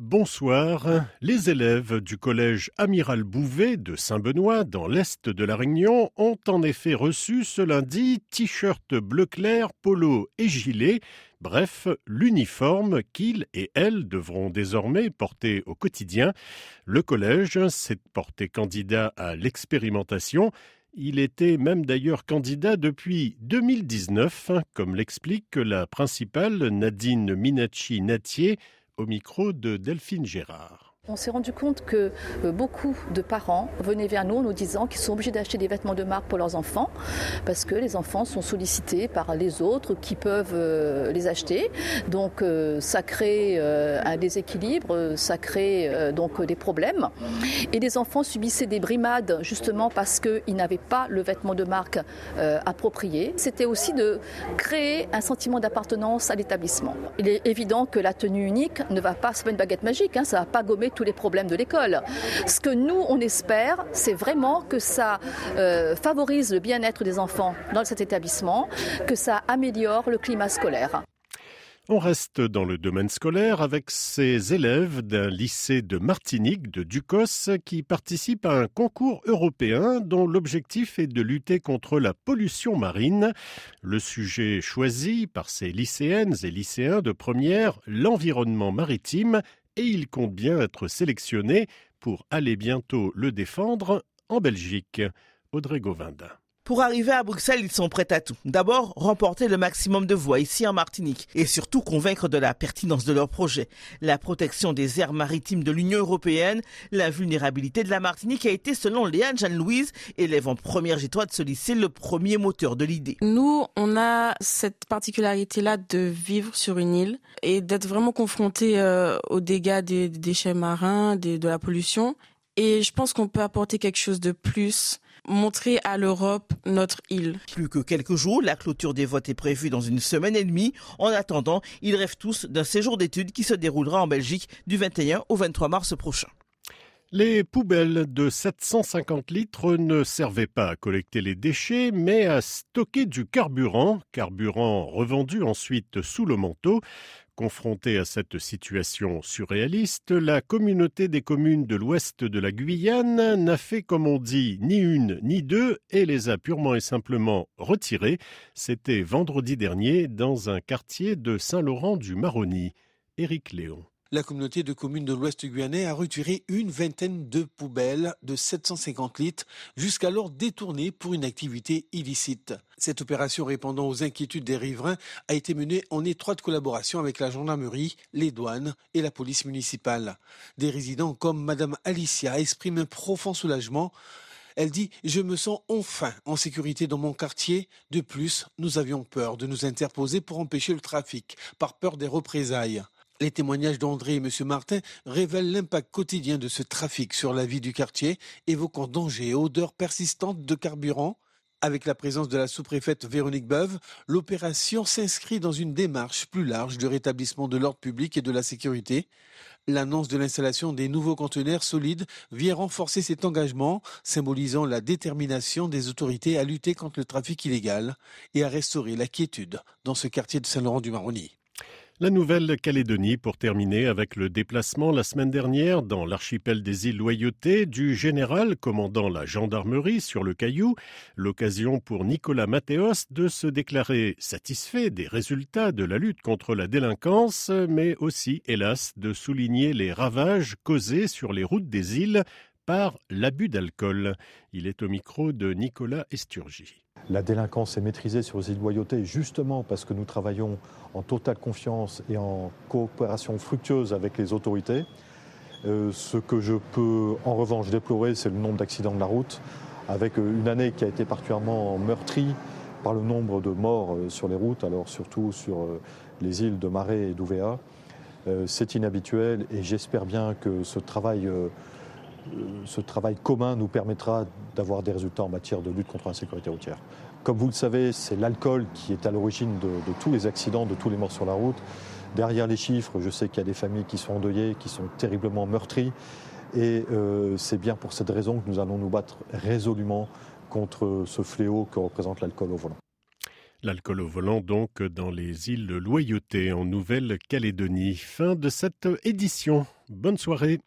Bonsoir. Les élèves du collège Amiral Bouvet de Saint-Benoît, dans l'est de la Réunion, ont en effet reçu ce lundi t-shirt bleu clair, polo et gilet, bref, l'uniforme qu'ils et elles devront désormais porter au quotidien. Le collège s'est porté candidat à l'expérimentation. Il était même d'ailleurs candidat depuis 2019, comme l'explique la principale Nadine Minacci-Natier au micro de Delphine Gérard. On s'est rendu compte que euh, beaucoup de parents venaient vers nous en nous disant qu'ils sont obligés d'acheter des vêtements de marque pour leurs enfants parce que les enfants sont sollicités par les autres qui peuvent euh, les acheter. Donc euh, ça crée un déséquilibre, ça crée donc des problèmes. Et les enfants subissaient des brimades justement parce qu'ils n'avaient pas le vêtement de marque approprié. C'était aussi de créer un sentiment d'appartenance à l'établissement. Il est évident que la tenue unique ne va pas, pas une baguette magique, hein, ça ne va pas gommer tous les problèmes de l'école. Ce que nous, on espère, c'est vraiment que ça euh, favorise le bien-être des enfants dans cet établissement, que ça améliore le climat scolaire. On reste dans le domaine scolaire avec ces élèves d'un lycée de Martinique, de Ducos, qui participent à un concours européen dont l'objectif est de lutter contre la pollution marine. Le sujet choisi par ces lycéennes et lycéens de première, l'environnement maritime et il compte bien être sélectionné pour aller bientôt le défendre en Belgique. Audrey Govindin. Pour arriver à Bruxelles, ils sont prêts à tout. D'abord, remporter le maximum de voix ici en Martinique et surtout convaincre de la pertinence de leur projet. La protection des aires maritimes de l'Union européenne, la vulnérabilité de la Martinique a été, selon Léane Jeanne-Louise, élève en première G3 de ce lycée, le premier moteur de l'idée. Nous, on a cette particularité-là de vivre sur une île et d'être vraiment confronté euh, aux dégâts des, déchets marins, de la pollution. Et je pense qu'on peut apporter quelque chose de plus montrer à l'Europe notre île. Plus que quelques jours, la clôture des votes est prévue dans une semaine et demie. En attendant, ils rêvent tous d'un séjour d'études qui se déroulera en Belgique du 21 au 23 mars prochain. Les poubelles de 750 litres ne servaient pas à collecter les déchets, mais à stocker du carburant, carburant revendu ensuite sous le manteau. Confrontée à cette situation surréaliste, la communauté des communes de l'ouest de la Guyane n'a fait, comme on dit, ni une ni deux et les a purement et simplement retirées. C'était vendredi dernier dans un quartier de Saint-Laurent-du-Maroni. Éric Léon la communauté de communes de l'Ouest guyanais a retiré une vingtaine de poubelles de 750 litres, jusqu'alors détournées pour une activité illicite. Cette opération répondant aux inquiétudes des riverains a été menée en étroite collaboration avec la gendarmerie, les douanes et la police municipale. Des résidents comme Madame Alicia expriment un profond soulagement elle dit Je me sens enfin en sécurité dans mon quartier. De plus, nous avions peur de nous interposer pour empêcher le trafic, par peur des représailles. Les témoignages d'André et M. Martin révèlent l'impact quotidien de ce trafic sur la vie du quartier, évoquant dangers et odeurs persistantes de carburant. Avec la présence de la sous-préfète Véronique Beuve, l'opération s'inscrit dans une démarche plus large de rétablissement de l'ordre public et de la sécurité. L'annonce de l'installation des nouveaux conteneurs solides vient renforcer cet engagement, symbolisant la détermination des autorités à lutter contre le trafic illégal et à restaurer la quiétude dans ce quartier de Saint-Laurent-du-Maroni. La Nouvelle-Calédonie pour terminer avec le déplacement la semaine dernière dans l'archipel des îles Loyauté du général commandant la gendarmerie sur le Caillou, l'occasion pour Nicolas Mathéos de se déclarer satisfait des résultats de la lutte contre la délinquance, mais aussi, hélas, de souligner les ravages causés sur les routes des îles l'abus d'alcool. Il est au micro de Nicolas Esturgi. La délinquance est maîtrisée sur les îles Loyauté justement parce que nous travaillons en totale confiance et en coopération fructueuse avec les autorités. Euh, ce que je peux en revanche déplorer, c'est le nombre d'accidents de la route, avec euh, une année qui a été particulièrement meurtrie par le nombre de morts euh, sur les routes, alors surtout sur les îles de Marais et d'Ouvéa. C'est inhabituel et j'espère bien que ce travail ce travail commun nous permettra d'avoir des résultats en matière de lutte contre l'insécurité routière. Comme vous le savez, c'est l'alcool qui est à l'origine de, tous les accidents, de tous les morts sur la route. Derrière les chiffres, je sais qu'il y a des familles qui sont endeuillées, qui sont terriblement meurtries. Et euh, c'est bien pour cette raison que nous allons nous battre résolument contre ce fléau que représente l'alcool au volant. L'alcool au volant donc dans les îles Loyauté en Nouvelle-Calédonie. Fin de cette édition. Bonne soirée.